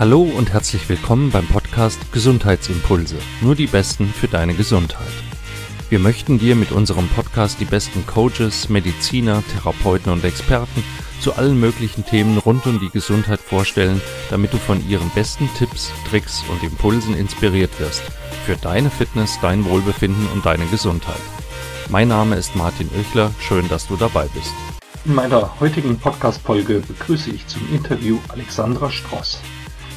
Hallo und herzlich willkommen beim Podcast Gesundheitsimpulse. Nur die Besten für deine Gesundheit. Wir möchten dir mit unserem Podcast die besten Coaches, Mediziner, Therapeuten und Experten zu allen möglichen Themen rund um die Gesundheit vorstellen, damit du von ihren besten Tipps, Tricks und Impulsen inspiriert wirst. Für deine Fitness, dein Wohlbefinden und deine Gesundheit. Mein Name ist Martin Oechler. Schön, dass du dabei bist. In meiner heutigen Podcast-Folge begrüße ich zum Interview Alexandra Stross.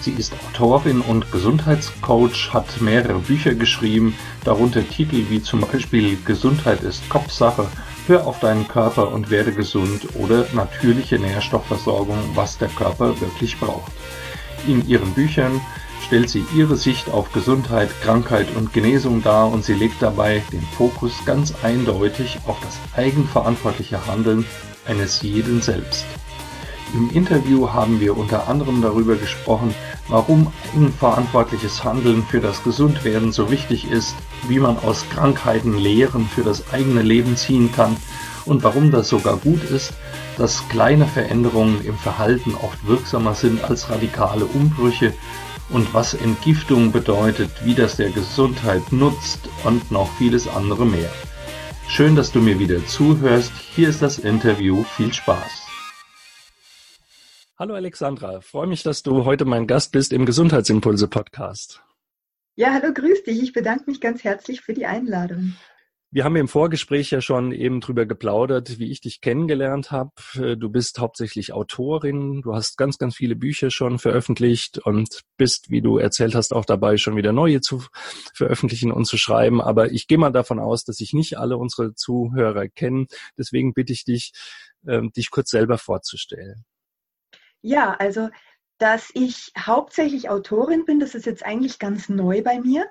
Sie ist Autorin und Gesundheitscoach, hat mehrere Bücher geschrieben, darunter Titel wie zum Beispiel Gesundheit ist Kopfsache, Hör auf deinen Körper und werde gesund oder natürliche Nährstoffversorgung, was der Körper wirklich braucht. In ihren Büchern stellt sie ihre Sicht auf Gesundheit, Krankheit und Genesung dar und sie legt dabei den Fokus ganz eindeutig auf das eigenverantwortliche Handeln eines jeden selbst. Im Interview haben wir unter anderem darüber gesprochen, warum eigenverantwortliches Handeln für das Gesundwerden so wichtig ist, wie man aus Krankheiten Lehren für das eigene Leben ziehen kann und warum das sogar gut ist, dass kleine Veränderungen im Verhalten oft wirksamer sind als radikale Umbrüche und was Entgiftung bedeutet, wie das der Gesundheit nutzt und noch vieles andere mehr. Schön, dass du mir wieder zuhörst. Hier ist das Interview. Viel Spaß. Hallo Alexandra, freue mich, dass du heute mein Gast bist im Gesundheitsimpulse Podcast. Ja, hallo, grüß dich. Ich bedanke mich ganz herzlich für die Einladung. Wir haben im Vorgespräch ja schon eben drüber geplaudert, wie ich dich kennengelernt habe. Du bist hauptsächlich Autorin, du hast ganz, ganz viele Bücher schon veröffentlicht und bist, wie du erzählt hast, auch dabei, schon wieder neue zu veröffentlichen und zu schreiben. Aber ich gehe mal davon aus, dass sich nicht alle unsere Zuhörer kennen. Deswegen bitte ich dich, ähm, dich kurz selber vorzustellen. Ja, also dass ich hauptsächlich Autorin bin, das ist jetzt eigentlich ganz neu bei mir.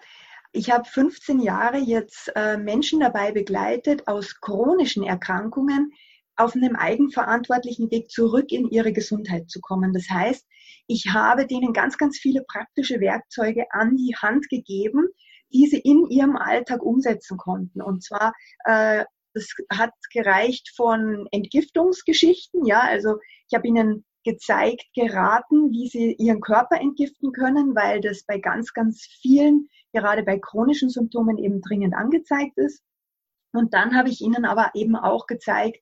Ich habe 15 Jahre jetzt äh, Menschen dabei begleitet, aus chronischen Erkrankungen auf einem eigenverantwortlichen Weg zurück in ihre Gesundheit zu kommen. Das heißt, ich habe denen ganz, ganz viele praktische Werkzeuge an die Hand gegeben, die sie in ihrem Alltag umsetzen konnten. Und zwar, äh, das hat gereicht von Entgiftungsgeschichten, ja, also ich habe ihnen gezeigt, geraten, wie sie ihren Körper entgiften können, weil das bei ganz, ganz vielen, gerade bei chronischen Symptomen eben dringend angezeigt ist. Und dann habe ich ihnen aber eben auch gezeigt,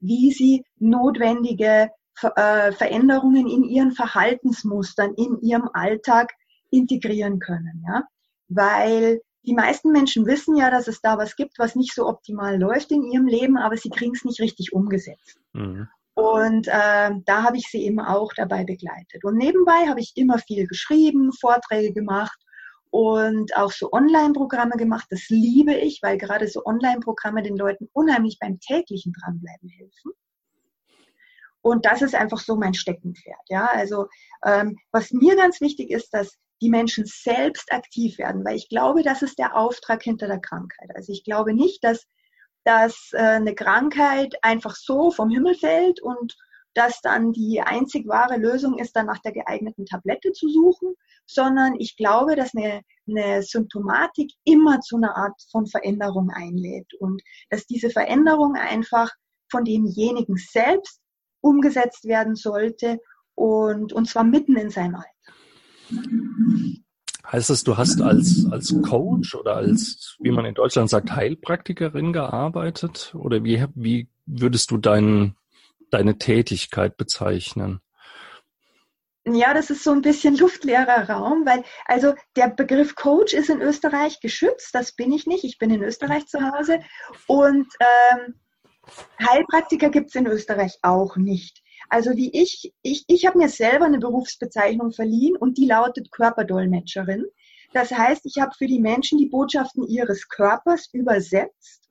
wie sie notwendige äh, Veränderungen in ihren Verhaltensmustern, in ihrem Alltag integrieren können. Ja? Weil die meisten Menschen wissen ja, dass es da was gibt, was nicht so optimal läuft in ihrem Leben, aber sie kriegen es nicht richtig umgesetzt. Mhm. Und äh, da habe ich sie eben auch dabei begleitet. Und nebenbei habe ich immer viel geschrieben, Vorträge gemacht und auch so Online-Programme gemacht. Das liebe ich, weil gerade so Online-Programme den Leuten unheimlich beim täglichen Dranbleiben helfen. Und das ist einfach so mein Steckenpferd. Ja, also ähm, was mir ganz wichtig ist, dass die Menschen selbst aktiv werden, weil ich glaube, das ist der Auftrag hinter der Krankheit. Also ich glaube nicht, dass dass äh, eine Krankheit einfach so vom Himmel fällt und dass dann die einzig wahre Lösung ist, dann nach der geeigneten Tablette zu suchen, sondern ich glaube, dass eine, eine Symptomatik immer zu einer Art von Veränderung einlädt und dass diese Veränderung einfach von demjenigen selbst umgesetzt werden sollte und, und zwar mitten in seinem Alter. Heißt das, du hast als, als Coach oder als, wie man in Deutschland sagt, Heilpraktikerin gearbeitet? Oder wie, wie würdest du dein, deine Tätigkeit bezeichnen? Ja, das ist so ein bisschen luftleerer Raum, weil also der Begriff Coach ist in Österreich geschützt, das bin ich nicht, ich bin in Österreich zu Hause und ähm, Heilpraktiker gibt es in Österreich auch nicht. Also wie ich, ich, ich habe mir selber eine Berufsbezeichnung verliehen und die lautet Körperdolmetscherin. Das heißt, ich habe für die Menschen die Botschaften ihres Körpers übersetzt.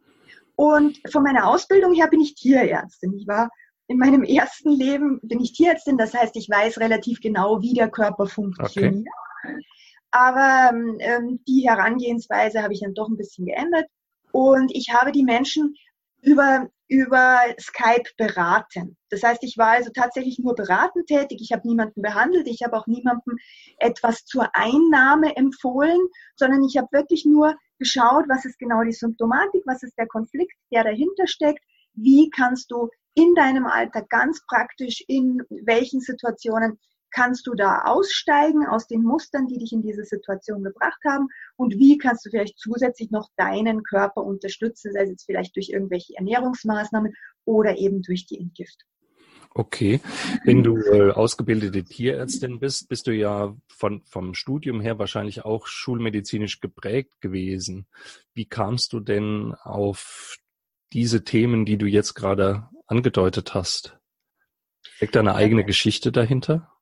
Und von meiner Ausbildung her bin ich Tierärztin. Ich war in meinem ersten Leben bin ich Tierärztin, das heißt, ich weiß relativ genau, wie der Körper funktioniert. Okay. Aber ähm, die Herangehensweise habe ich dann doch ein bisschen geändert. Und ich habe die Menschen über, über Skype beraten. Das heißt, ich war also tatsächlich nur beratend tätig. Ich habe niemanden behandelt. Ich habe auch niemandem etwas zur Einnahme empfohlen, sondern ich habe wirklich nur geschaut, was ist genau die Symptomatik, was ist der Konflikt, der dahinter steckt. Wie kannst du in deinem Alltag ganz praktisch in welchen Situationen kannst du da aussteigen aus den Mustern, die dich in diese Situation gebracht haben? Und wie kannst du vielleicht zusätzlich noch deinen Körper unterstützen, sei es jetzt vielleicht durch irgendwelche Ernährungsmaßnahmen oder eben durch die Entgiftung? Okay. Wenn du äh, ausgebildete Tierärztin bist, bist du ja von, vom Studium her wahrscheinlich auch schulmedizinisch geprägt gewesen. Wie kamst du denn auf diese Themen, die du jetzt gerade angedeutet hast? Steckt da eine eigene Geschichte dahinter?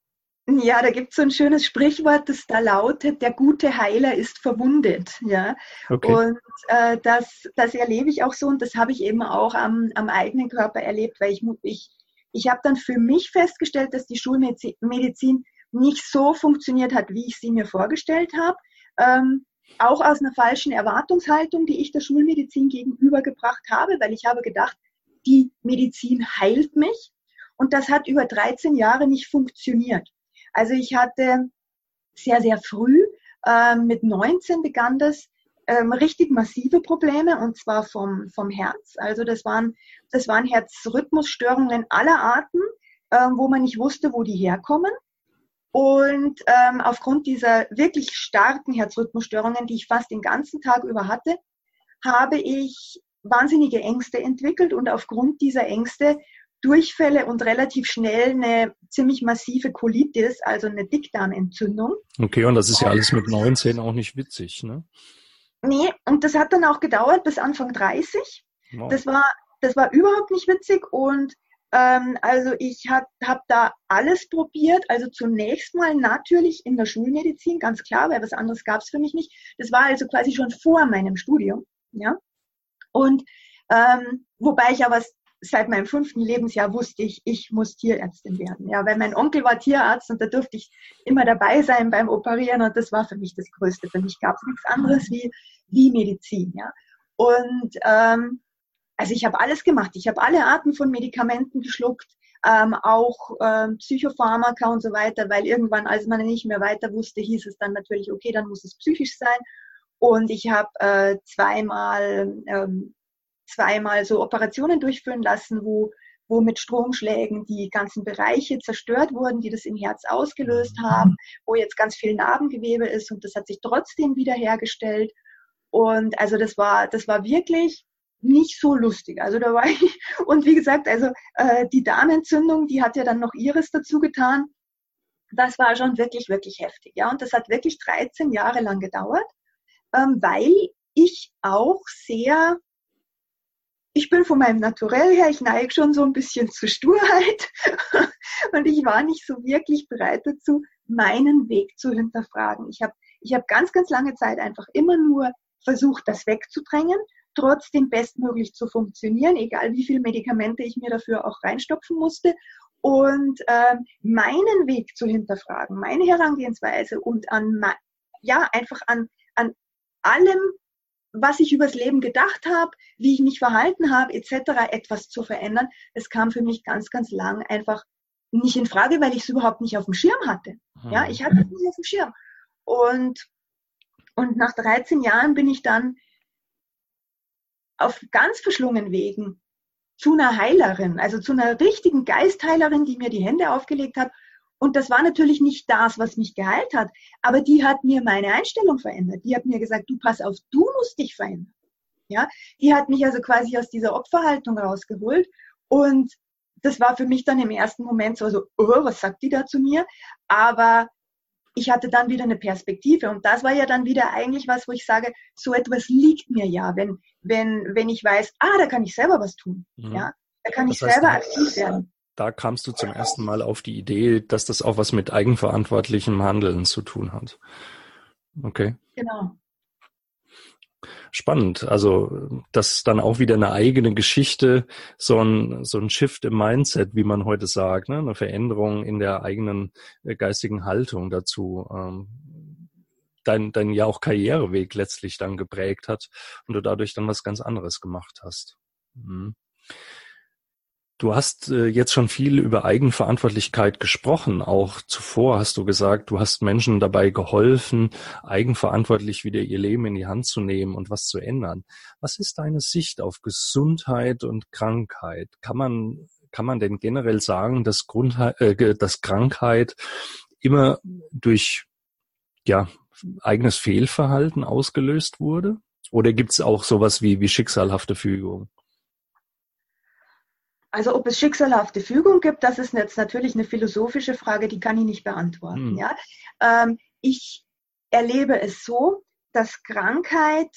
Ja, da gibt es so ein schönes Sprichwort, das da lautet, der gute Heiler ist verwundet. Ja? Okay. Und äh, das, das erlebe ich auch so und das habe ich eben auch am, am eigenen Körper erlebt, weil ich, ich, ich habe dann für mich festgestellt, dass die Schulmedizin nicht so funktioniert hat, wie ich sie mir vorgestellt habe. Ähm, auch aus einer falschen Erwartungshaltung, die ich der Schulmedizin gegenübergebracht habe, weil ich habe gedacht, die Medizin heilt mich. Und das hat über 13 Jahre nicht funktioniert. Also ich hatte sehr, sehr früh, äh, mit 19 begann das, ähm, richtig massive Probleme und zwar vom, vom Herz. Also das waren, das waren Herzrhythmusstörungen aller Arten, äh, wo man nicht wusste, wo die herkommen. Und ähm, aufgrund dieser wirklich starken Herzrhythmusstörungen, die ich fast den ganzen Tag über hatte, habe ich wahnsinnige Ängste entwickelt und aufgrund dieser Ängste Durchfälle und relativ schnell eine ziemlich massive Colitis, also eine Dickdarmentzündung. Okay, und das ist ja alles mit 19 auch nicht witzig, ne? Nee, und das hat dann auch gedauert bis Anfang 30. Wow. Das war, das war überhaupt nicht witzig und ähm, also ich habe hab da alles probiert. Also zunächst mal natürlich in der Schulmedizin, ganz klar, weil was anderes gab es für mich nicht. Das war also quasi schon vor meinem Studium, ja. Und ähm, wobei ich aber seit meinem fünften Lebensjahr wusste ich, ich muss Tierärztin werden. Ja, weil mein Onkel war Tierarzt und da durfte ich immer dabei sein beim Operieren und das war für mich das Größte. Für mich gab es nichts anderes wie, wie Medizin. Ja. Und ähm, also ich habe alles gemacht. Ich habe alle Arten von Medikamenten geschluckt, ähm, auch ähm, Psychopharmaka und so weiter, weil irgendwann, als man nicht mehr weiter wusste, hieß es dann natürlich, okay, dann muss es psychisch sein. Und ich habe äh, zweimal ähm, zweimal so Operationen durchführen lassen, wo, wo mit Stromschlägen die ganzen Bereiche zerstört wurden, die das im Herz ausgelöst mhm. haben, wo jetzt ganz viel Narbengewebe ist und das hat sich trotzdem wiederhergestellt. Und also das war, das war wirklich nicht so lustig. Also da war ich, und wie gesagt, also äh, die Darmentzündung, die hat ja dann noch ihres dazu getan. Das war schon wirklich, wirklich heftig. Ja, und das hat wirklich 13 Jahre lang gedauert, ähm, weil ich auch sehr ich bin von meinem Naturell her, ich neige schon so ein bisschen zur Sturheit und ich war nicht so wirklich bereit dazu, meinen Weg zu hinterfragen. Ich habe ich hab ganz, ganz lange Zeit einfach immer nur versucht, das wegzudrängen, trotzdem bestmöglich zu funktionieren, egal wie viele Medikamente ich mir dafür auch reinstopfen musste. Und äh, meinen Weg zu hinterfragen, meine Herangehensweise und an, ja, einfach an, an allem was ich übers Leben gedacht habe, wie ich mich verhalten habe, etc., etwas zu verändern, es kam für mich ganz, ganz lang einfach nicht in Frage, weil ich es überhaupt nicht auf dem Schirm hatte. Ja, mhm. ich hatte es nicht auf dem Schirm. Und, und nach 13 Jahren bin ich dann auf ganz verschlungen Wegen zu einer Heilerin, also zu einer richtigen Geistheilerin, die mir die Hände aufgelegt hat und das war natürlich nicht das, was mich geheilt hat, aber die hat mir meine Einstellung verändert. Die hat mir gesagt, du pass auf, du musst dich verändern. Ja, die hat mich also quasi aus dieser Opferhaltung rausgeholt und das war für mich dann im ersten Moment so, so oh, was sagt die da zu mir? Aber ich hatte dann wieder eine Perspektive und das war ja dann wieder eigentlich was, wo ich sage, so etwas liegt mir ja, wenn, wenn, wenn ich weiß, ah, da kann ich selber was tun. Mhm. Ja, da kann das ich selber aktiv werden da kamst du zum ersten Mal auf die Idee, dass das auch was mit eigenverantwortlichem Handeln zu tun hat. Okay. Genau. Spannend. Also, das dann auch wieder eine eigene Geschichte, so ein, so ein Shift im Mindset, wie man heute sagt, ne? eine Veränderung in der eigenen äh, geistigen Haltung dazu. Ähm, dein, dein ja auch Karriereweg letztlich dann geprägt hat und du dadurch dann was ganz anderes gemacht hast. Mhm. Du hast äh, jetzt schon viel über Eigenverantwortlichkeit gesprochen. Auch zuvor hast du gesagt, du hast Menschen dabei geholfen, eigenverantwortlich wieder ihr Leben in die Hand zu nehmen und was zu ändern. Was ist deine Sicht auf Gesundheit und Krankheit? Kann man, kann man denn generell sagen, dass, Grundheit, äh, dass Krankheit immer durch ja, eigenes Fehlverhalten ausgelöst wurde? Oder gibt es auch sowas wie, wie schicksalhafte Fügung? Also ob es schicksalhafte Fügung gibt, das ist jetzt natürlich eine philosophische Frage, die kann ich nicht beantworten. Hm. Ja? Ähm, ich erlebe es so, dass Krankheit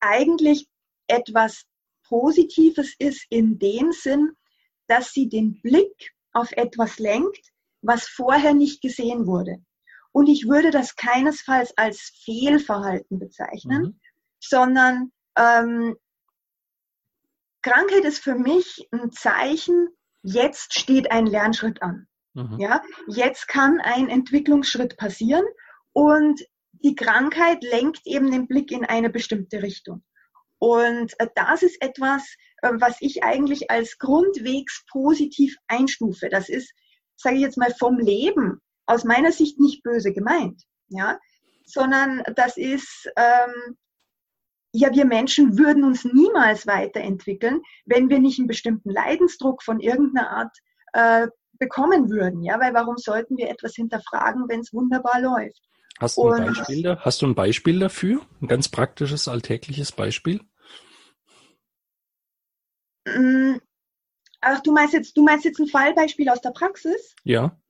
eigentlich etwas Positives ist in dem Sinn, dass sie den Blick auf etwas lenkt, was vorher nicht gesehen wurde. Und ich würde das keinesfalls als Fehlverhalten bezeichnen, mhm. sondern ähm, Krankheit ist für mich ein Zeichen, jetzt steht ein Lernschritt an. Mhm. Ja, jetzt kann ein Entwicklungsschritt passieren und die Krankheit lenkt eben den Blick in eine bestimmte Richtung. Und äh, das ist etwas, äh, was ich eigentlich als grundwegs positiv einstufe. Das ist, sage ich jetzt mal, vom Leben aus meiner Sicht nicht böse gemeint, ja, sondern das ist ähm, ja, wir Menschen würden uns niemals weiterentwickeln, wenn wir nicht einen bestimmten Leidensdruck von irgendeiner Art äh, bekommen würden. Ja, weil warum sollten wir etwas hinterfragen, wenn es wunderbar läuft? Hast du, ein Beispiel, da, hast du ein Beispiel dafür? Ein ganz praktisches, alltägliches Beispiel? Mm, ach, du meinst jetzt, du meinst jetzt ein Fallbeispiel aus der Praxis? Ja.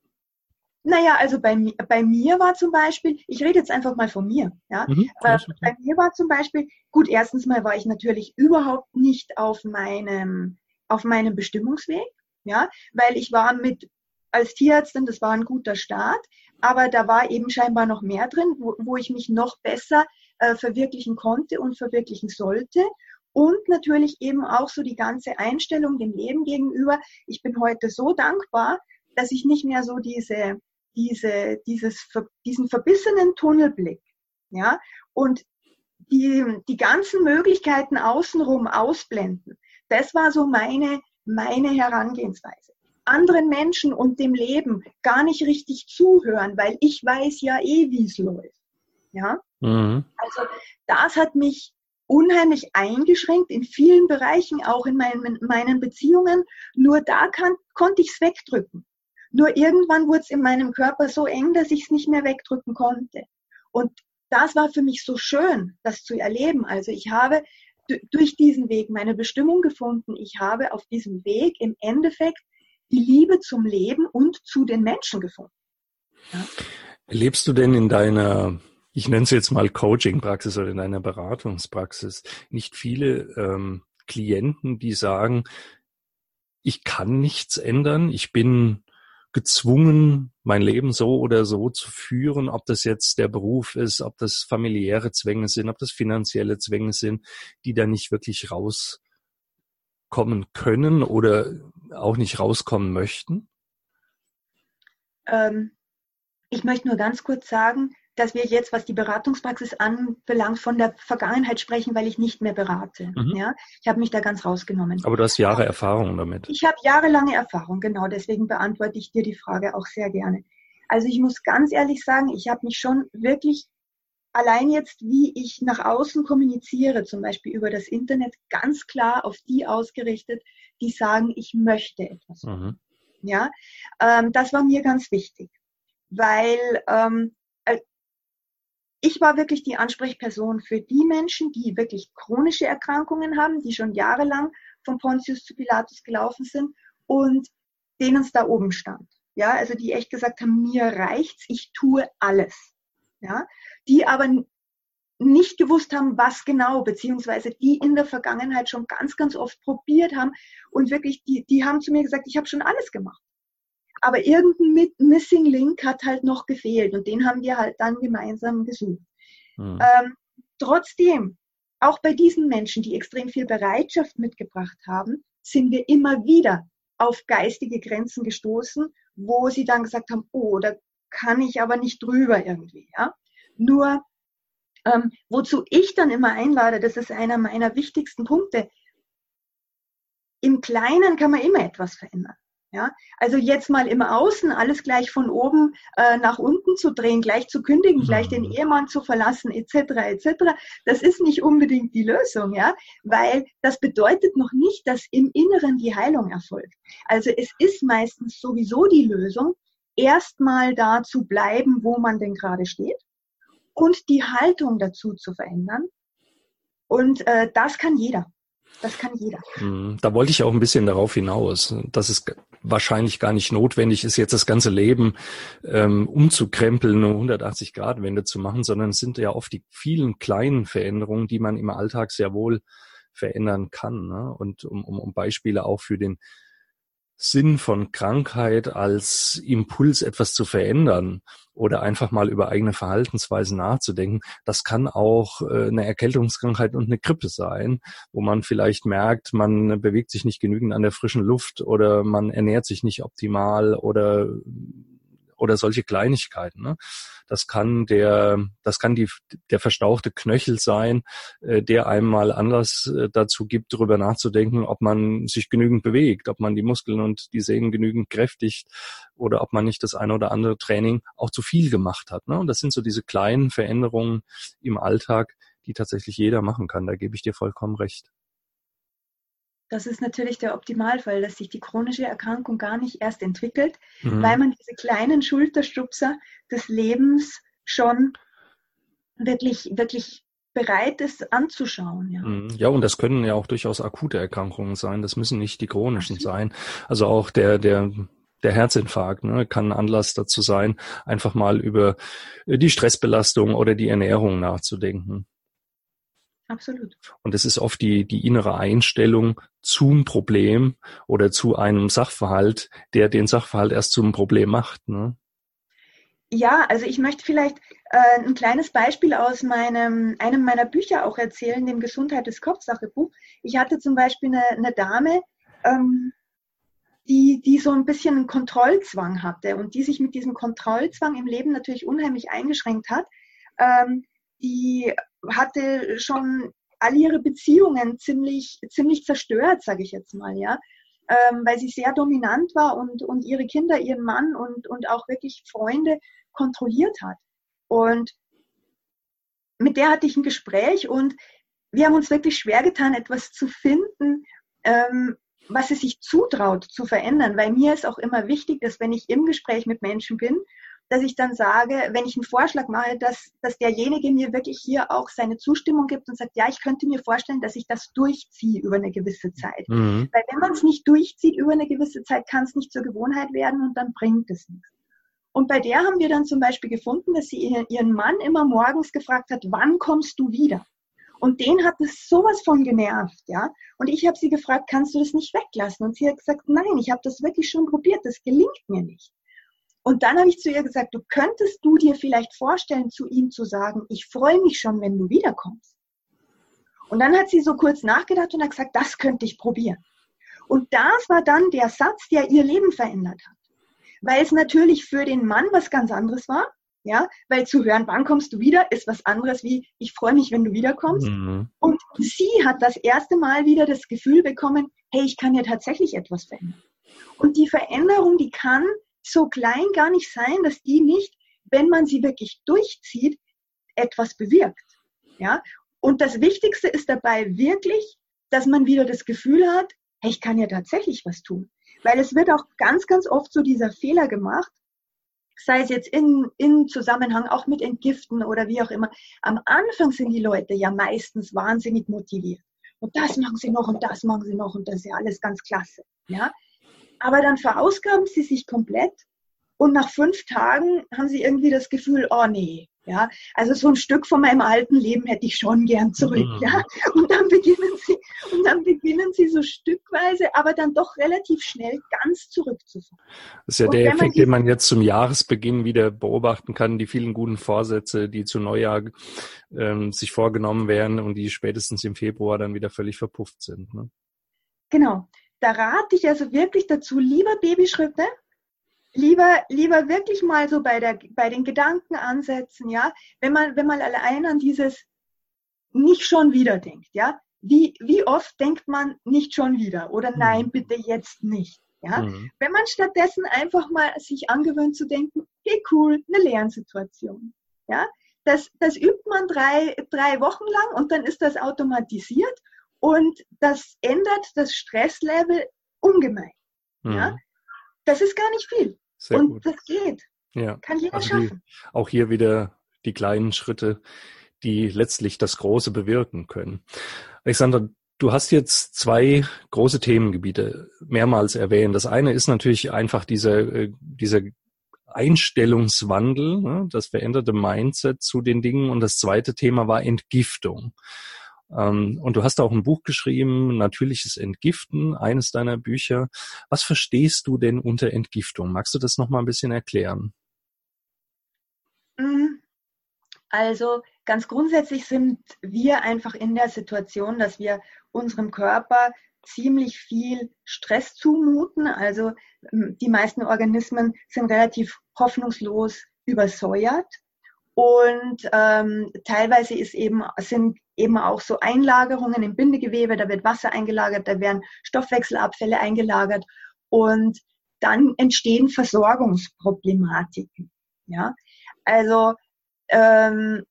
Naja, also bei, bei mir war zum Beispiel, ich rede jetzt einfach mal von mir, ja. Mhm, äh, bei mir war zum Beispiel, gut, erstens mal war ich natürlich überhaupt nicht auf meinem, auf meinem Bestimmungsweg, ja, weil ich war mit, als Tierärztin, das war ein guter Start, aber da war eben scheinbar noch mehr drin, wo, wo ich mich noch besser äh, verwirklichen konnte und verwirklichen sollte. Und natürlich eben auch so die ganze Einstellung dem Leben gegenüber. Ich bin heute so dankbar, dass ich nicht mehr so diese diese, dieses, diesen verbissenen Tunnelblick, ja, und die, die ganzen Möglichkeiten außenrum ausblenden. Das war so meine, meine Herangehensweise. Anderen Menschen und dem Leben gar nicht richtig zuhören, weil ich weiß ja eh, wie es läuft. Ja? Mhm. Also das hat mich unheimlich eingeschränkt in vielen Bereichen, auch in meinen, meinen Beziehungen. Nur da kann, konnte ich es wegdrücken. Nur irgendwann wurde es in meinem Körper so eng, dass ich es nicht mehr wegdrücken konnte. Und das war für mich so schön, das zu erleben. Also ich habe durch diesen Weg meine Bestimmung gefunden. Ich habe auf diesem Weg im Endeffekt die Liebe zum Leben und zu den Menschen gefunden. Ja. Erlebst du denn in deiner, ich nenne es jetzt mal Coaching-Praxis oder in deiner Beratungspraxis, nicht viele ähm, Klienten, die sagen, ich kann nichts ändern, ich bin gezwungen, mein Leben so oder so zu führen, ob das jetzt der Beruf ist, ob das familiäre Zwänge sind, ob das finanzielle Zwänge sind, die da nicht wirklich rauskommen können oder auch nicht rauskommen möchten? Ähm, ich möchte nur ganz kurz sagen, dass wir jetzt, was die Beratungspraxis anbelangt, von der Vergangenheit sprechen, weil ich nicht mehr berate. Mhm. Ja? Ich habe mich da ganz rausgenommen. Aber du hast Jahre Erfahrung damit. Ich habe jahrelange Erfahrung, genau. Deswegen beantworte ich dir die Frage auch sehr gerne. Also ich muss ganz ehrlich sagen, ich habe mich schon wirklich allein jetzt, wie ich nach außen kommuniziere, zum Beispiel über das Internet, ganz klar auf die ausgerichtet, die sagen, ich möchte etwas. Mhm. Ja, ähm, das war mir ganz wichtig, weil ähm, ich war wirklich die Ansprechperson für die Menschen, die wirklich chronische Erkrankungen haben, die schon jahrelang von Pontius zu Pilatus gelaufen sind und denen es da oben stand. Ja, also die echt gesagt haben, mir reicht's, ich tue alles. Ja, die aber nicht gewusst haben, was genau, beziehungsweise die in der Vergangenheit schon ganz, ganz oft probiert haben und wirklich, die, die haben zu mir gesagt, ich habe schon alles gemacht. Aber irgendein Missing Link hat halt noch gefehlt und den haben wir halt dann gemeinsam gesucht. Mhm. Ähm, trotzdem, auch bei diesen Menschen, die extrem viel Bereitschaft mitgebracht haben, sind wir immer wieder auf geistige Grenzen gestoßen, wo sie dann gesagt haben, oh, da kann ich aber nicht drüber irgendwie. Ja? Nur, ähm, wozu ich dann immer einlade, das ist einer meiner wichtigsten Punkte, im Kleinen kann man immer etwas verändern. Ja, also jetzt mal im Außen alles gleich von oben äh, nach unten zu drehen, gleich zu kündigen, gleich den mhm. Ehemann zu verlassen, etc., etc. Das ist nicht unbedingt die Lösung, ja, weil das bedeutet noch nicht, dass im Inneren die Heilung erfolgt. Also es ist meistens sowieso die Lösung, erstmal da zu bleiben, wo man denn gerade steht und die Haltung dazu zu verändern. Und äh, das kann jeder. Das kann jeder. Mhm. Da wollte ich auch ein bisschen darauf hinaus, dass es wahrscheinlich gar nicht notwendig ist, jetzt das ganze Leben ähm, umzukrempeln, eine 180-Grad-Wende zu machen, sondern es sind ja oft die vielen kleinen Veränderungen, die man im Alltag sehr wohl verändern kann. Ne? Und um, um, um Beispiele auch für den Sinn von Krankheit als Impuls, etwas zu verändern oder einfach mal über eigene Verhaltensweisen nachzudenken. Das kann auch äh, eine Erkältungskrankheit und eine Grippe sein, wo man vielleicht merkt, man bewegt sich nicht genügend an der frischen Luft oder man ernährt sich nicht optimal oder oder solche Kleinigkeiten. Ne? Das kann der, das kann die, der verstauchte Knöchel sein, äh, der einem mal Anlass äh, dazu gibt, darüber nachzudenken, ob man sich genügend bewegt, ob man die Muskeln und die Sehnen genügend kräftigt oder ob man nicht das eine oder andere Training auch zu viel gemacht hat. Ne? Und das sind so diese kleinen Veränderungen im Alltag, die tatsächlich jeder machen kann. Da gebe ich dir vollkommen recht. Das ist natürlich der Optimalfall, dass sich die chronische Erkrankung gar nicht erst entwickelt, mhm. weil man diese kleinen Schulterstupser des Lebens schon wirklich, wirklich bereit ist anzuschauen. Ja. Mhm. ja, und das können ja auch durchaus akute Erkrankungen sein. Das müssen nicht die chronischen Absolut. sein. Also auch der, der, der Herzinfarkt ne, kann Anlass dazu sein, einfach mal über die Stressbelastung oder die Ernährung nachzudenken. Absolut. Und es ist oft die, die innere Einstellung zum Problem oder zu einem Sachverhalt, der den Sachverhalt erst zum Problem macht. Ne? Ja, also ich möchte vielleicht äh, ein kleines Beispiel aus meinem, einem meiner Bücher auch erzählen, dem Gesundheit des Kopfsache Buch. Ich hatte zum Beispiel eine, eine Dame, ähm, die, die so ein bisschen einen Kontrollzwang hatte und die sich mit diesem Kontrollzwang im Leben natürlich unheimlich eingeschränkt hat. Ähm, die hatte schon all ihre Beziehungen ziemlich, ziemlich zerstört, sage ich jetzt mal, ja. Ähm, weil sie sehr dominant war und, und ihre Kinder, ihren Mann und, und auch wirklich Freunde kontrolliert hat. Und mit der hatte ich ein Gespräch und wir haben uns wirklich schwer getan, etwas zu finden, ähm, was sie sich zutraut zu verändern. Weil mir ist auch immer wichtig, dass wenn ich im Gespräch mit Menschen bin dass ich dann sage, wenn ich einen Vorschlag mache, dass, dass derjenige mir wirklich hier auch seine Zustimmung gibt und sagt, ja, ich könnte mir vorstellen, dass ich das durchziehe über eine gewisse Zeit. Mhm. Weil wenn man es nicht durchzieht über eine gewisse Zeit, kann es nicht zur Gewohnheit werden und dann bringt es nichts. Und bei der haben wir dann zum Beispiel gefunden, dass sie ihren Mann immer morgens gefragt hat, wann kommst du wieder? Und den hat es sowas von genervt, ja. Und ich habe sie gefragt, kannst du das nicht weglassen? Und sie hat gesagt, nein, ich habe das wirklich schon probiert, das gelingt mir nicht. Und dann habe ich zu ihr gesagt, du könntest du dir vielleicht vorstellen, zu ihm zu sagen, ich freue mich schon, wenn du wiederkommst. Und dann hat sie so kurz nachgedacht und hat gesagt, das könnte ich probieren. Und das war dann der Satz, der ihr Leben verändert hat. Weil es natürlich für den Mann was ganz anderes war. Ja, weil zu hören, wann kommst du wieder, ist was anderes wie, ich freue mich, wenn du wiederkommst. Mhm. Und sie hat das erste Mal wieder das Gefühl bekommen, hey, ich kann ja tatsächlich etwas verändern. Und die Veränderung, die kann so klein gar nicht sein, dass die nicht, wenn man sie wirklich durchzieht, etwas bewirkt. Ja? Und das Wichtigste ist dabei wirklich, dass man wieder das Gefühl hat, hey, ich kann ja tatsächlich was tun. Weil es wird auch ganz, ganz oft so dieser Fehler gemacht, sei es jetzt in, in Zusammenhang auch mit Entgiften oder wie auch immer. Am Anfang sind die Leute ja meistens wahnsinnig motiviert. Und das machen sie noch und das machen sie noch und das ist ja alles ganz klasse. Ja? Aber dann verausgaben sie sich komplett und nach fünf Tagen haben sie irgendwie das Gefühl, oh nee, ja, also so ein Stück von meinem alten Leben hätte ich schon gern zurück, mhm. ja. Und dann beginnen sie, und dann beginnen sie so stückweise, aber dann doch relativ schnell ganz zurückzufahren. Das ist ja und der Effekt, den man jetzt zum Jahresbeginn wieder beobachten kann, die vielen guten Vorsätze, die zu Neujahr ähm, sich vorgenommen werden und die spätestens im Februar dann wieder völlig verpufft sind. Ne? Genau da rate ich also wirklich dazu, lieber Babyschritte, lieber, lieber wirklich mal so bei, der, bei den Gedanken ansetzen, ja, wenn man, wenn man allein an dieses nicht schon wieder denkt, ja, wie, wie oft denkt man nicht schon wieder oder nein, mhm. bitte jetzt nicht. Ja? Mhm. Wenn man stattdessen einfach mal sich angewöhnt zu denken, hey cool, eine Lernsituation. Ja? Das, das übt man drei, drei Wochen lang und dann ist das automatisiert und das ändert das Stresslevel ungemein. Mhm. Ja? Das ist gar nicht viel. Sehr und gut. das geht. Ja. Kann jeder also schaffen. Die, auch hier wieder die kleinen Schritte, die letztlich das Große bewirken können. Alexander, du hast jetzt zwei große Themengebiete mehrmals erwähnt. Das eine ist natürlich einfach dieser, äh, dieser Einstellungswandel, ne, das veränderte Mindset zu den Dingen. Und das zweite Thema war Entgiftung. Ähm, und du hast auch ein Buch geschrieben, Natürliches Entgiften, eines deiner Bücher. Was verstehst du denn unter Entgiftung? Magst du das nochmal ein bisschen erklären? Mhm. Also ganz grundsätzlich sind wir einfach in der Situation, dass wir unserem Körper ziemlich viel Stress zumuten. Also die meisten Organismen sind relativ hoffnungslos übersäuert. Und ähm, teilweise ist eben, sind eben auch so Einlagerungen im Bindegewebe, da wird Wasser eingelagert, da werden Stoffwechselabfälle eingelagert und dann entstehen Versorgungsproblematiken. Ja, also ähm,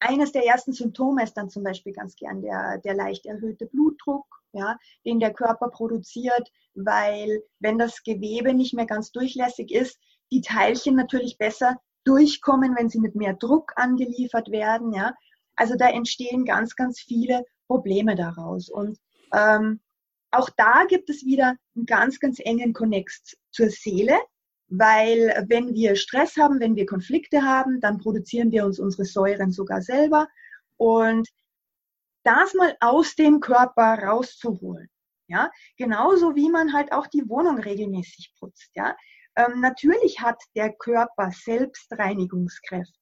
eines der ersten Symptome ist dann zum Beispiel ganz gern der, der leicht erhöhte Blutdruck, ja, den der Körper produziert, weil wenn das Gewebe nicht mehr ganz durchlässig ist, die Teilchen natürlich besser durchkommen, wenn sie mit mehr Druck angeliefert werden. Ja. Also da entstehen ganz, ganz viele Probleme daraus. Und ähm, auch da gibt es wieder einen ganz, ganz engen Konnex zur Seele, weil wenn wir Stress haben, wenn wir Konflikte haben, dann produzieren wir uns unsere Säuren sogar selber. Und das mal aus dem Körper rauszuholen. Ja, genauso wie man halt auch die Wohnung regelmäßig putzt. Ja, ähm, natürlich hat der Körper Selbstreinigungskräfte.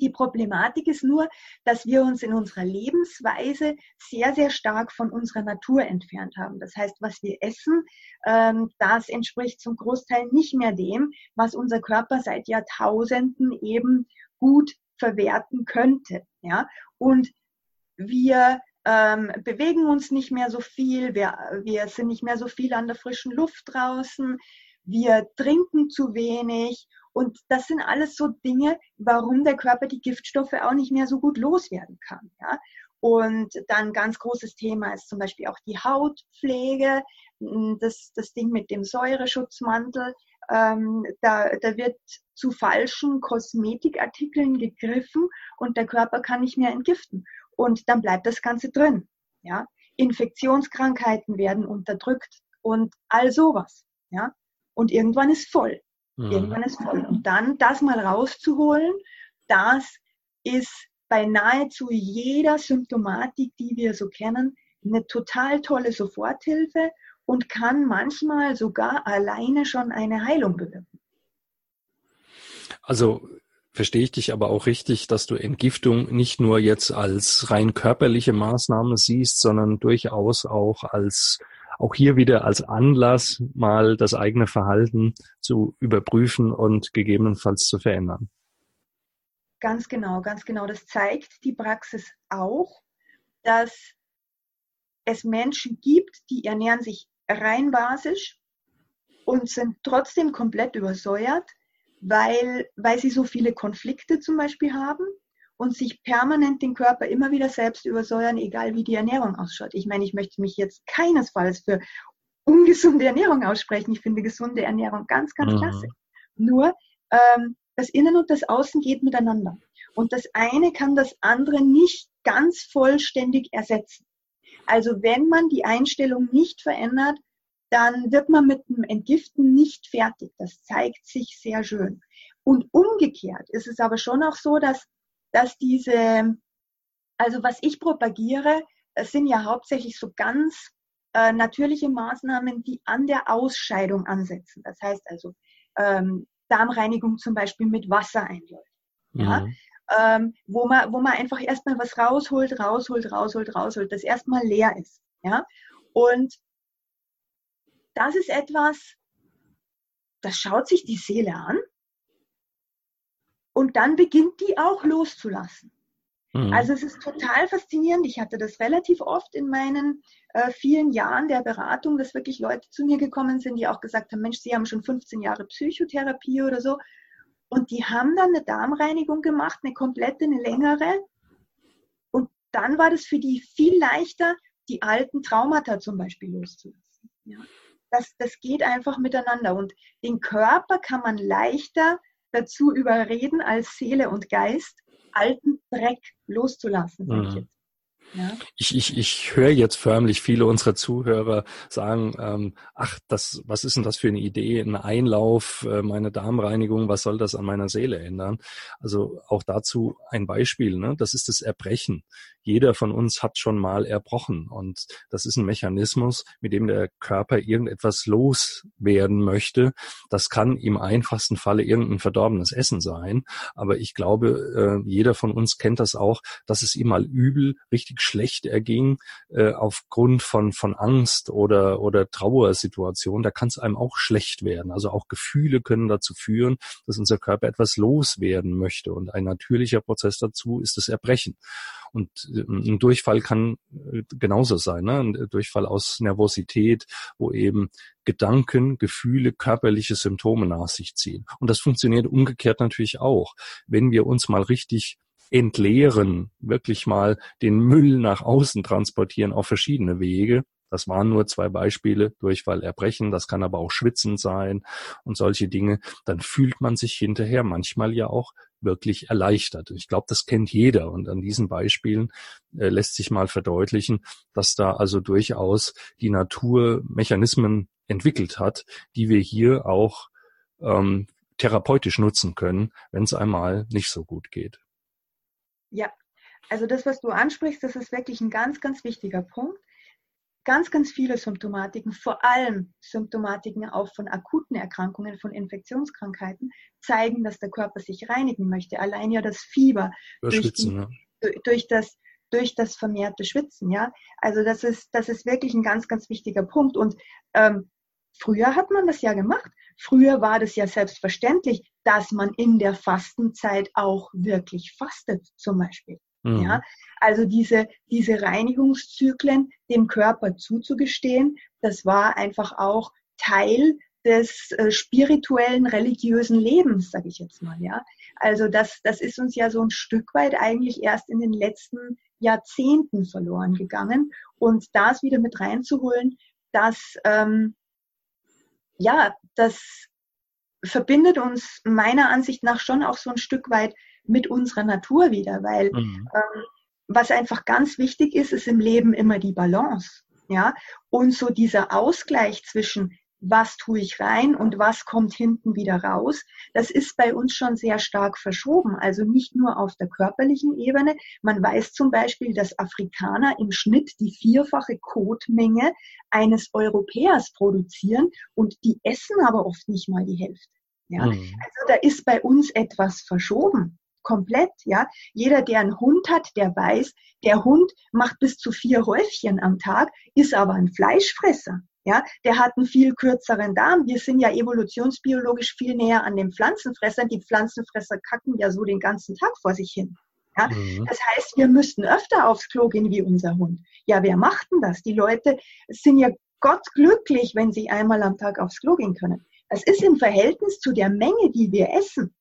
Die Problematik ist nur, dass wir uns in unserer Lebensweise sehr, sehr stark von unserer Natur entfernt haben. Das heißt, was wir essen, ähm, das entspricht zum Großteil nicht mehr dem, was unser Körper seit Jahrtausenden eben gut verwerten könnte. Ja, und wir ähm, bewegen uns nicht mehr so viel, wir, wir sind nicht mehr so viel an der frischen Luft draußen, wir trinken zu wenig und das sind alles so Dinge, warum der Körper die Giftstoffe auch nicht mehr so gut loswerden kann. Ja? Und dann ganz großes Thema ist zum Beispiel auch die Hautpflege, das, das Ding mit dem Säureschutzmantel. Ähm, da, da wird zu falschen Kosmetikartikeln gegriffen und der Körper kann nicht mehr entgiften und dann bleibt das Ganze drin. Ja? Infektionskrankheiten werden unterdrückt und all sowas. Ja? Und irgendwann ist voll. Mhm. Irgendwann ist voll. Und dann das mal rauszuholen, das ist bei nahezu jeder Symptomatik, die wir so kennen, eine total tolle Soforthilfe und kann manchmal sogar alleine schon eine Heilung bewirken. Also verstehe ich dich aber auch richtig, dass du Entgiftung nicht nur jetzt als rein körperliche Maßnahme siehst, sondern durchaus auch als auch hier wieder als Anlass, mal das eigene Verhalten zu überprüfen und gegebenenfalls zu verändern. Ganz genau, ganz genau. Das zeigt die Praxis auch, dass es Menschen gibt, die ernähren sich rein basisch und sind trotzdem komplett übersäuert weil, weil sie so viele Konflikte zum Beispiel haben und sich permanent den Körper immer wieder selbst übersäuern, egal wie die Ernährung ausschaut. Ich meine, ich möchte mich jetzt keinesfalls für ungesunde Ernährung aussprechen. Ich finde gesunde Ernährung ganz, ganz mhm. klasse. Nur ähm, das Innen und das Außen geht miteinander. Und das eine kann das andere nicht ganz vollständig ersetzen. Also wenn man die Einstellung nicht verändert, dann wird man mit dem Entgiften nicht fertig. Das zeigt sich sehr schön. Und umgekehrt ist es aber schon auch so, dass, dass diese, also was ich propagiere, sind ja hauptsächlich so ganz äh, natürliche Maßnahmen, die an der Ausscheidung ansetzen. Das heißt also ähm, Darmreinigung zum Beispiel mit Wasser einläuft. Ja? Mhm. Ähm, wo, man, wo man einfach erstmal was rausholt, rausholt, rausholt, rausholt, das erstmal leer ist. Ja? Und das ist etwas, das schaut sich die Seele an und dann beginnt die auch loszulassen. Mhm. Also es ist total faszinierend. Ich hatte das relativ oft in meinen äh, vielen Jahren der Beratung, dass wirklich Leute zu mir gekommen sind, die auch gesagt haben, Mensch, Sie haben schon 15 Jahre Psychotherapie oder so. Und die haben dann eine Darmreinigung gemacht, eine komplette, eine längere. Und dann war das für die viel leichter, die alten Traumata zum Beispiel loszulassen. Ja. Das, das geht einfach miteinander. Und den Körper kann man leichter dazu überreden als Seele und Geist, alten Dreck loszulassen, mhm. Ja. Ich, ich, ich höre jetzt förmlich viele unserer Zuhörer sagen, ähm, ach, das, was ist denn das für eine Idee? Ein Einlauf, äh, meine Darmreinigung, was soll das an meiner Seele ändern? Also auch dazu ein Beispiel, ne? das ist das Erbrechen. Jeder von uns hat schon mal erbrochen und das ist ein Mechanismus, mit dem der Körper irgendetwas loswerden möchte. Das kann im einfachsten Falle irgendein verdorbenes Essen sein, aber ich glaube, äh, jeder von uns kennt das auch, dass es ihm mal übel, richtig schlecht erging äh, aufgrund von, von Angst oder, oder Trauersituation, da kann es einem auch schlecht werden. Also auch Gefühle können dazu führen, dass unser Körper etwas loswerden möchte. Und ein natürlicher Prozess dazu ist das Erbrechen. Und äh, ein Durchfall kann äh, genauso sein, ne? ein Durchfall aus Nervosität, wo eben Gedanken, Gefühle, körperliche Symptome nach sich ziehen. Und das funktioniert umgekehrt natürlich auch. Wenn wir uns mal richtig entleeren, wirklich mal den Müll nach außen transportieren auf verschiedene Wege. Das waren nur zwei Beispiele, Durchfall, Erbrechen, das kann aber auch Schwitzen sein und solche Dinge. Dann fühlt man sich hinterher manchmal ja auch wirklich erleichtert. Ich glaube, das kennt jeder und an diesen Beispielen äh, lässt sich mal verdeutlichen, dass da also durchaus die Natur Mechanismen entwickelt hat, die wir hier auch ähm, therapeutisch nutzen können, wenn es einmal nicht so gut geht. Ja, also das, was du ansprichst, das ist wirklich ein ganz, ganz wichtiger Punkt. Ganz, ganz viele Symptomatiken, vor allem Symptomatiken auch von akuten Erkrankungen, von Infektionskrankheiten, zeigen, dass der Körper sich reinigen möchte. Allein ja das Fieber durch, die, ja. durch, das, durch das vermehrte Schwitzen. Ja, also das ist, das ist wirklich ein ganz, ganz wichtiger Punkt. Und ähm, früher hat man das ja gemacht. Früher war das ja selbstverständlich, dass man in der Fastenzeit auch wirklich fastet, zum Beispiel. Mhm. Ja, also diese, diese Reinigungszyklen dem Körper zuzugestehen, das war einfach auch Teil des äh, spirituellen, religiösen Lebens, sage ich jetzt mal, ja. Also das, das ist uns ja so ein Stück weit eigentlich erst in den letzten Jahrzehnten verloren gegangen. Und das wieder mit reinzuholen, das ähm, ja, das verbindet uns meiner Ansicht nach schon auch so ein Stück weit mit unserer Natur wieder, weil mhm. ähm, was einfach ganz wichtig ist, ist im Leben immer die Balance. Ja, und so dieser Ausgleich zwischen was tue ich rein und was kommt hinten wieder raus. Das ist bei uns schon sehr stark verschoben. Also nicht nur auf der körperlichen Ebene. Man weiß zum Beispiel, dass Afrikaner im Schnitt die vierfache Kotmenge eines Europäers produzieren und die essen aber oft nicht mal die Hälfte. Ja? Mhm. Also da ist bei uns etwas verschoben komplett, ja. Jeder, der einen Hund hat, der weiß, der Hund macht bis zu vier Häufchen am Tag, ist aber ein Fleischfresser. Ja, der hat einen viel kürzeren Darm. Wir sind ja evolutionsbiologisch viel näher an den Pflanzenfressern. Die Pflanzenfresser kacken ja so den ganzen Tag vor sich hin. Ja? Mhm. Das heißt, wir müssten öfter aufs Klo gehen wie unser Hund. Ja, wer macht denn das? Die Leute sind ja Gott glücklich, wenn sie einmal am Tag aufs Klo gehen können. Das ist im Verhältnis zu der Menge, die wir essen,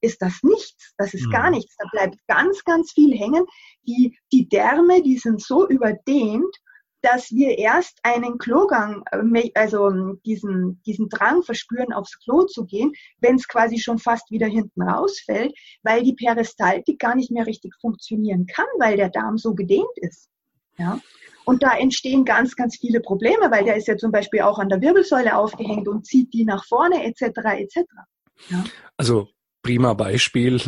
ist das nichts. Das ist mhm. gar nichts. Da bleibt ganz, ganz viel hängen. Die, die Därme, die sind so überdehnt dass wir erst einen Klogang, äh, also diesen, diesen Drang verspüren, aufs Klo zu gehen, wenn es quasi schon fast wieder hinten rausfällt, weil die Peristaltik gar nicht mehr richtig funktionieren kann, weil der Darm so gedehnt ist. Ja? Und da entstehen ganz, ganz viele Probleme, weil der ist ja zum Beispiel auch an der Wirbelsäule aufgehängt und zieht die nach vorne etc. etc. Ja? Also prima Beispiel,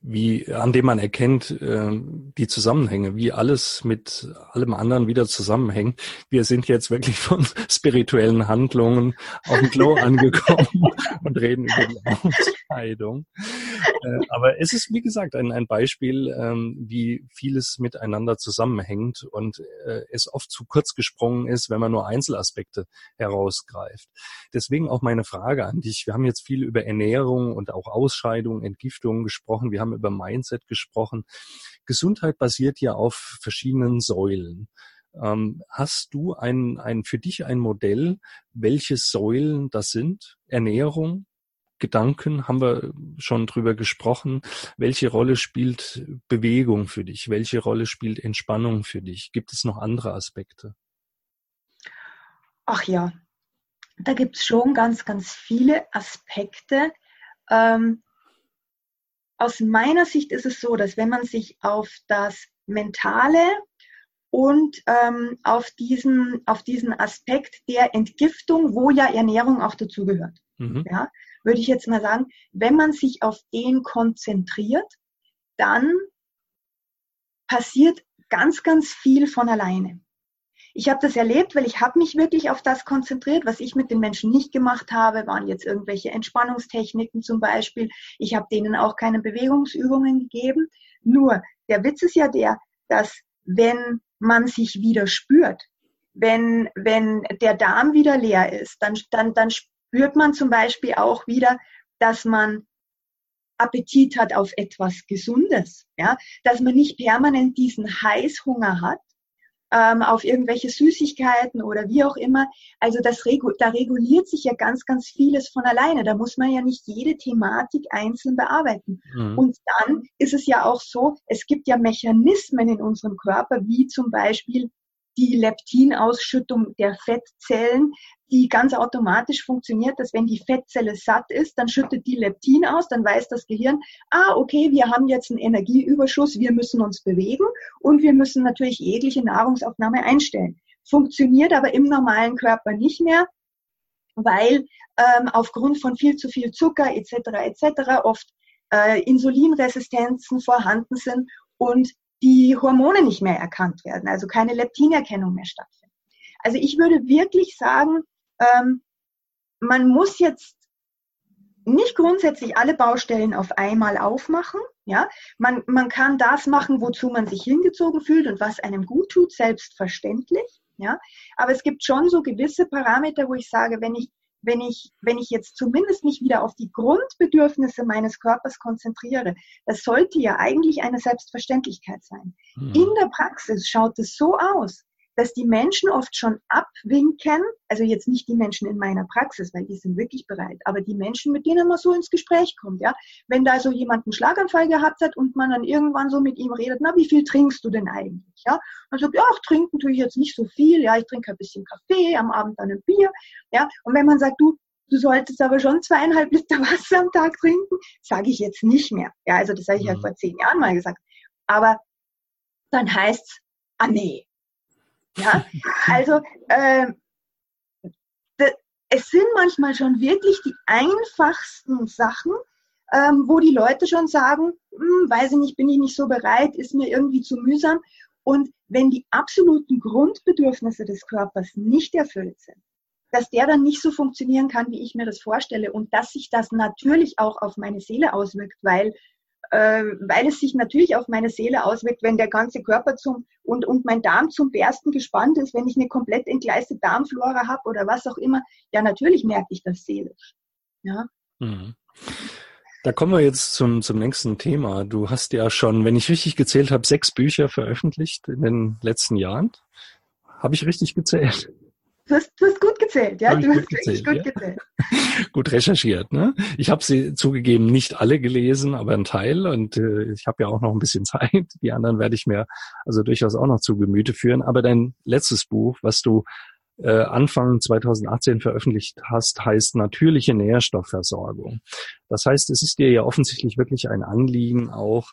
wie, an dem man erkennt, äh, die Zusammenhänge, wie alles mit allem anderen wieder zusammenhängt. Wir sind jetzt wirklich von spirituellen Handlungen auf dem Klo angekommen und reden über die Ausscheidung. Äh, aber es ist, wie gesagt, ein, ein Beispiel, ähm, wie vieles miteinander zusammenhängt und äh, es oft zu kurz gesprungen ist, wenn man nur Einzelaspekte herausgreift. Deswegen auch meine Frage an dich. Wir haben jetzt viel über Ernährung und auch Ausscheidung, Entgiftung gesprochen. Wir haben über Mindset gesprochen. Gesundheit basiert ja auf verschiedenen Säulen. Ähm, hast du ein, ein, für dich ein Modell, welche Säulen das sind? Ernährung, Gedanken, haben wir schon drüber gesprochen. Welche Rolle spielt Bewegung für dich? Welche Rolle spielt Entspannung für dich? Gibt es noch andere Aspekte? Ach ja, da gibt es schon ganz, ganz viele Aspekte. Ähm, aus meiner Sicht ist es so, dass wenn man sich auf das Mentale und ähm, auf, diesen, auf diesen Aspekt der Entgiftung, wo ja Ernährung auch dazugehört. Mhm. Ja, würde ich jetzt mal sagen, wenn man sich auf den konzentriert, dann passiert ganz, ganz viel von alleine. Ich habe das erlebt, weil ich habe mich wirklich auf das konzentriert. Was ich mit den Menschen nicht gemacht habe, waren jetzt irgendwelche Entspannungstechniken zum Beispiel. Ich habe denen auch keine Bewegungsübungen gegeben. Nur der Witz ist ja der, dass wenn man sich wieder spürt. Wenn, wenn der Darm wieder leer ist, dann, dann, dann spürt man zum Beispiel auch wieder, dass man Appetit hat auf etwas Gesundes, ja, dass man nicht permanent diesen Heißhunger hat, ähm, auf irgendwelche Süßigkeiten oder wie auch immer. Also das regu da reguliert sich ja ganz, ganz vieles von alleine. Da muss man ja nicht jede Thematik einzeln bearbeiten. Mhm. Und dann ist es ja auch so, es gibt ja Mechanismen in unserem Körper, wie zum Beispiel die Leptinausschüttung der Fettzellen, die ganz automatisch funktioniert, dass wenn die Fettzelle satt ist, dann schüttet die Leptin aus, dann weiß das Gehirn, ah, okay, wir haben jetzt einen Energieüberschuss, wir müssen uns bewegen und wir müssen natürlich jegliche Nahrungsaufnahme einstellen. Funktioniert aber im normalen Körper nicht mehr, weil ähm, aufgrund von viel zu viel Zucker etc. etc. oft äh, Insulinresistenzen vorhanden sind und die Hormone nicht mehr erkannt werden, also keine Leptinerkennung mehr stattfindet. Also ich würde wirklich sagen, ähm, man muss jetzt nicht grundsätzlich alle Baustellen auf einmal aufmachen. Ja, man, man kann das machen, wozu man sich hingezogen fühlt und was einem gut tut, selbstverständlich. Ja, aber es gibt schon so gewisse Parameter, wo ich sage, wenn ich wenn ich, wenn ich jetzt zumindest mich wieder auf die Grundbedürfnisse meines Körpers konzentriere, das sollte ja eigentlich eine Selbstverständlichkeit sein. Mhm. In der Praxis schaut es so aus, dass die Menschen oft schon abwinken, also jetzt nicht die Menschen in meiner Praxis, weil die sind wirklich bereit, aber die Menschen, mit denen man so ins Gespräch kommt, ja. Wenn da so jemand einen Schlaganfall gehabt hat und man dann irgendwann so mit ihm redet, na, wie viel trinkst du denn eigentlich, ja? Und sagt, ja, ach, trinken tue ich jetzt nicht so viel, ja, ich trinke ein bisschen Kaffee, am Abend dann ein Bier, ja. Und wenn man sagt, du, du solltest aber schon zweieinhalb Liter Wasser am Tag trinken, sage ich jetzt nicht mehr. Ja, also das habe ich ja mhm. vor zehn Jahren mal gesagt. Aber dann heißt's, ah nee, ja, also äh, es sind manchmal schon wirklich die einfachsten Sachen, ähm, wo die Leute schon sagen, hm, weiß ich nicht, bin ich nicht so bereit, ist mir irgendwie zu mühsam. Und wenn die absoluten Grundbedürfnisse des Körpers nicht erfüllt sind, dass der dann nicht so funktionieren kann, wie ich mir das vorstelle und dass sich das natürlich auch auf meine Seele auswirkt, weil weil es sich natürlich auf meine Seele auswirkt, wenn der ganze Körper zum und, und mein Darm zum Bersten gespannt ist, wenn ich eine komplett entgleiste Darmflora habe oder was auch immer, ja, natürlich merke ich das seelisch. Ja. Mhm. Da kommen wir jetzt zum, zum nächsten Thema. Du hast ja schon, wenn ich richtig gezählt habe, sechs Bücher veröffentlicht in den letzten Jahren. Habe ich richtig gezählt? Du hast, du hast gut gezählt, ja. Du hast gezählt, gut ja? gezählt. gut recherchiert, ne? Ich habe sie zugegeben nicht alle gelesen, aber ein Teil und äh, ich habe ja auch noch ein bisschen Zeit. Die anderen werde ich mir also durchaus auch noch zu Gemüte führen. Aber dein letztes Buch, was du äh, Anfang 2018 veröffentlicht hast, heißt natürliche Nährstoffversorgung. Das heißt, es ist dir ja offensichtlich wirklich ein Anliegen, auch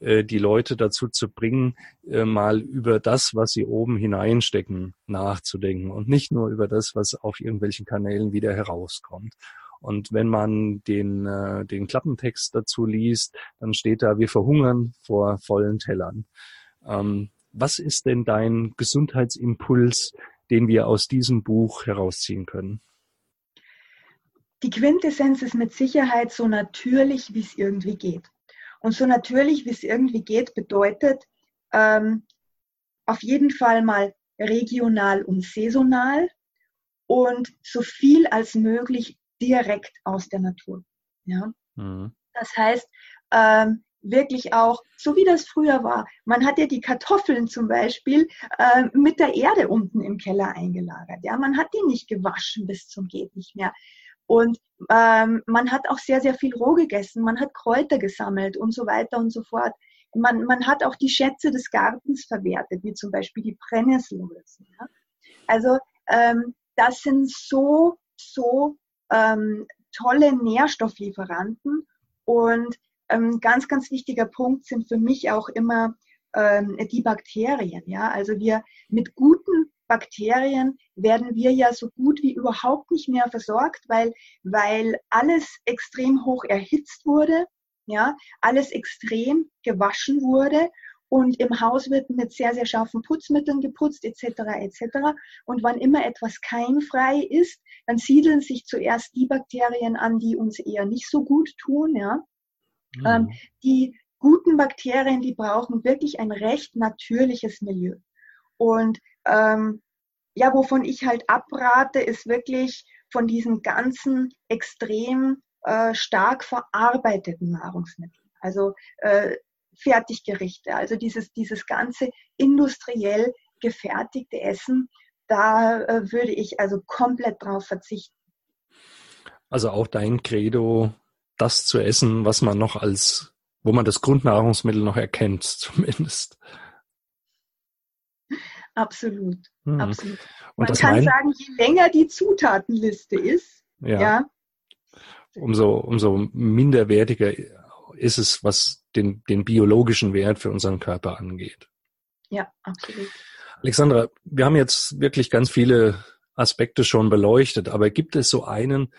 die Leute dazu zu bringen, äh, mal über das, was sie oben hineinstecken, nachzudenken und nicht nur über das, was auf irgendwelchen Kanälen wieder herauskommt. Und wenn man den, äh, den Klappentext dazu liest, dann steht da, wir verhungern vor vollen Tellern. Ähm, was ist denn dein Gesundheitsimpuls, den wir aus diesem Buch herausziehen können? die Quintessenz ist mit Sicherheit so natürlich, wie es irgendwie geht. Und so natürlich, wie es irgendwie geht, bedeutet ähm, auf jeden Fall mal regional und saisonal und so viel als möglich direkt aus der Natur. Ja? Mhm. Das heißt, ähm, wirklich auch, so wie das früher war. Man hat ja die Kartoffeln zum Beispiel äh, mit der Erde unten im Keller eingelagert. Ja, man hat die nicht gewaschen bis zum geht nicht mehr. Und ähm, man hat auch sehr, sehr viel roh gegessen. Man hat Kräuter gesammelt und so weiter und so fort. Man, man hat auch die Schätze des Gartens verwertet, wie zum Beispiel die Brennnessel. Ja? Also ähm, das sind so, so ähm, tolle Nährstofflieferanten und ähm, ganz, ganz wichtiger Punkt sind für mich auch immer ähm, die Bakterien. Ja, also wir mit guten Bakterien werden wir ja so gut wie überhaupt nicht mehr versorgt, weil, weil alles extrem hoch erhitzt wurde, ja, alles extrem gewaschen wurde und im Haus wird mit sehr, sehr scharfen Putzmitteln geputzt etc. etc. Und wann immer etwas keimfrei ist, dann siedeln sich zuerst die Bakterien an, die uns eher nicht so gut tun, ja. Mhm. Ähm, die guten Bakterien, die brauchen wirklich ein recht natürliches Milieu. Und ähm, ja, wovon ich halt abrate, ist wirklich von diesen ganzen extrem äh, stark verarbeiteten Nahrungsmitteln. Also äh, Fertiggerichte, also dieses, dieses ganze industriell gefertigte Essen, da äh, würde ich also komplett drauf verzichten. Also auch dein Credo, das zu essen, was man noch als, wo man das Grundnahrungsmittel noch erkennt, zumindest. Absolut, hm. absolut. Und man kann sagen, je länger die Zutatenliste ist, ja, ja, umso, umso minderwertiger ist es, was den, den biologischen Wert für unseren Körper angeht. Ja, absolut. Alexandra, wir haben jetzt wirklich ganz viele Aspekte schon beleuchtet, aber gibt es so einen,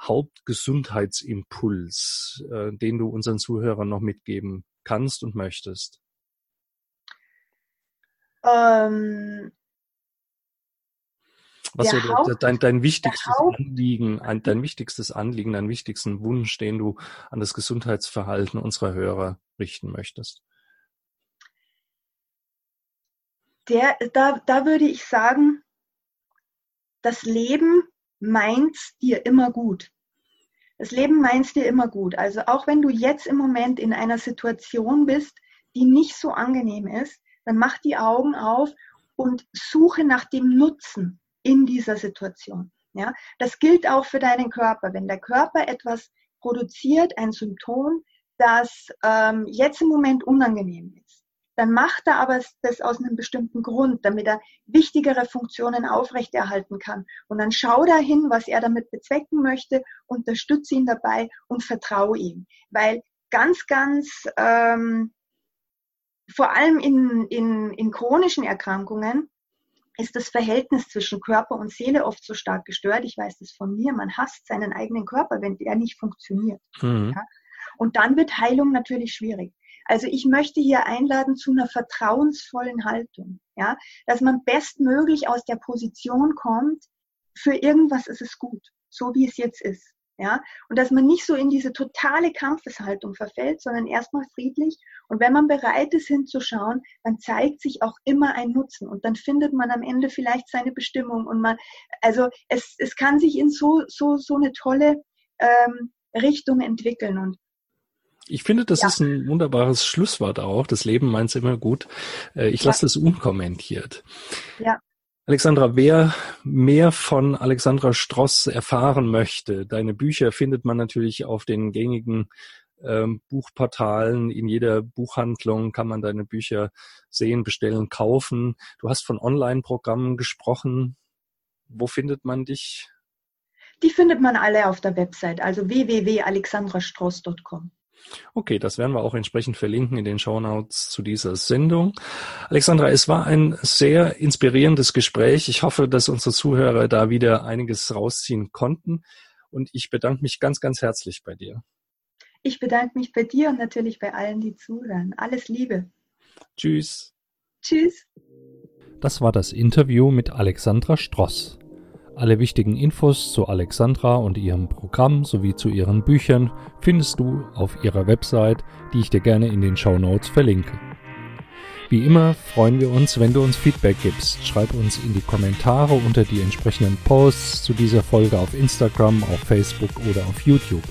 Hauptgesundheitsimpuls, äh, den du unseren Zuhörern noch mitgeben kannst und möchtest? Ähm, Was so Haupt, dein, dein wichtigstes Anliegen, dein wichtigstes Anliegen, dein wichtigsten Wunsch, den du an das Gesundheitsverhalten unserer Hörer richten möchtest? Der, da, da würde ich sagen, das Leben meint dir immer gut. Das Leben meint dir immer gut. Also auch wenn du jetzt im Moment in einer Situation bist, die nicht so angenehm ist, dann mach die Augen auf und suche nach dem Nutzen in dieser Situation. Ja, das gilt auch für deinen Körper. Wenn der Körper etwas produziert, ein Symptom, das ähm, jetzt im Moment unangenehm ist, dann macht er aber das aus einem bestimmten Grund, damit er wichtigere Funktionen aufrechterhalten kann. Und dann schau dahin, was er damit bezwecken möchte, unterstütze ihn dabei und vertraue ihm. Weil ganz, ganz, ähm, vor allem in, in, in chronischen Erkrankungen, ist das Verhältnis zwischen Körper und Seele oft so stark gestört. Ich weiß das von mir. Man hasst seinen eigenen Körper, wenn der nicht funktioniert. Mhm. Ja? Und dann wird Heilung natürlich schwierig. Also ich möchte hier einladen zu einer vertrauensvollen Haltung, ja, dass man bestmöglich aus der Position kommt, für irgendwas ist es gut, so wie es jetzt ist. Ja, und dass man nicht so in diese totale Kampfeshaltung verfällt, sondern erstmal friedlich. Und wenn man bereit ist hinzuschauen, dann zeigt sich auch immer ein Nutzen und dann findet man am Ende vielleicht seine Bestimmung und man, also es, es kann sich in so, so, so eine tolle ähm, Richtung entwickeln und ich finde, das ja. ist ein wunderbares Schlusswort auch. Das Leben meint es immer gut. Äh, ich lasse das unkommentiert. Ja. Alexandra, wer mehr von Alexandra Stross erfahren möchte, deine Bücher findet man natürlich auf den gängigen ähm, Buchportalen. In jeder Buchhandlung kann man deine Bücher sehen, bestellen, kaufen. Du hast von Online-Programmen gesprochen. Wo findet man dich? Die findet man alle auf der Website, also www.alexandrastross.com. Okay, das werden wir auch entsprechend verlinken in den Shownotes zu dieser Sendung. Alexandra, es war ein sehr inspirierendes Gespräch. Ich hoffe, dass unsere Zuhörer da wieder einiges rausziehen konnten. Und ich bedanke mich ganz, ganz herzlich bei dir. Ich bedanke mich bei dir und natürlich bei allen, die zuhören. Alles Liebe. Tschüss. Tschüss. Das war das Interview mit Alexandra Stross. Alle wichtigen Infos zu Alexandra und ihrem Programm sowie zu ihren Büchern findest du auf ihrer Website, die ich dir gerne in den Show Notes verlinke. Wie immer freuen wir uns, wenn du uns Feedback gibst. Schreib uns in die Kommentare unter die entsprechenden Posts zu dieser Folge auf Instagram, auf Facebook oder auf YouTube.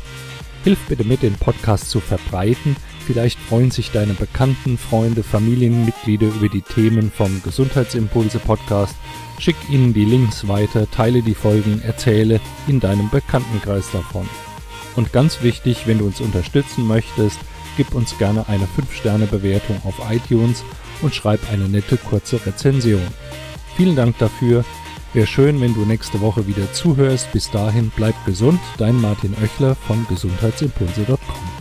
Hilf bitte mit, den Podcast zu verbreiten. Vielleicht freuen sich deine Bekannten, Freunde, Familienmitglieder über die Themen vom Gesundheitsimpulse Podcast. Schick ihnen die Links weiter, teile die Folgen, erzähle in deinem Bekanntenkreis davon. Und ganz wichtig, wenn du uns unterstützen möchtest, gib uns gerne eine 5-Sterne-Bewertung auf iTunes und schreib eine nette kurze Rezension. Vielen Dank dafür. Wäre schön, wenn du nächste Woche wieder zuhörst. Bis dahin bleib gesund. Dein Martin Oechler von gesundheitsimpulse.com.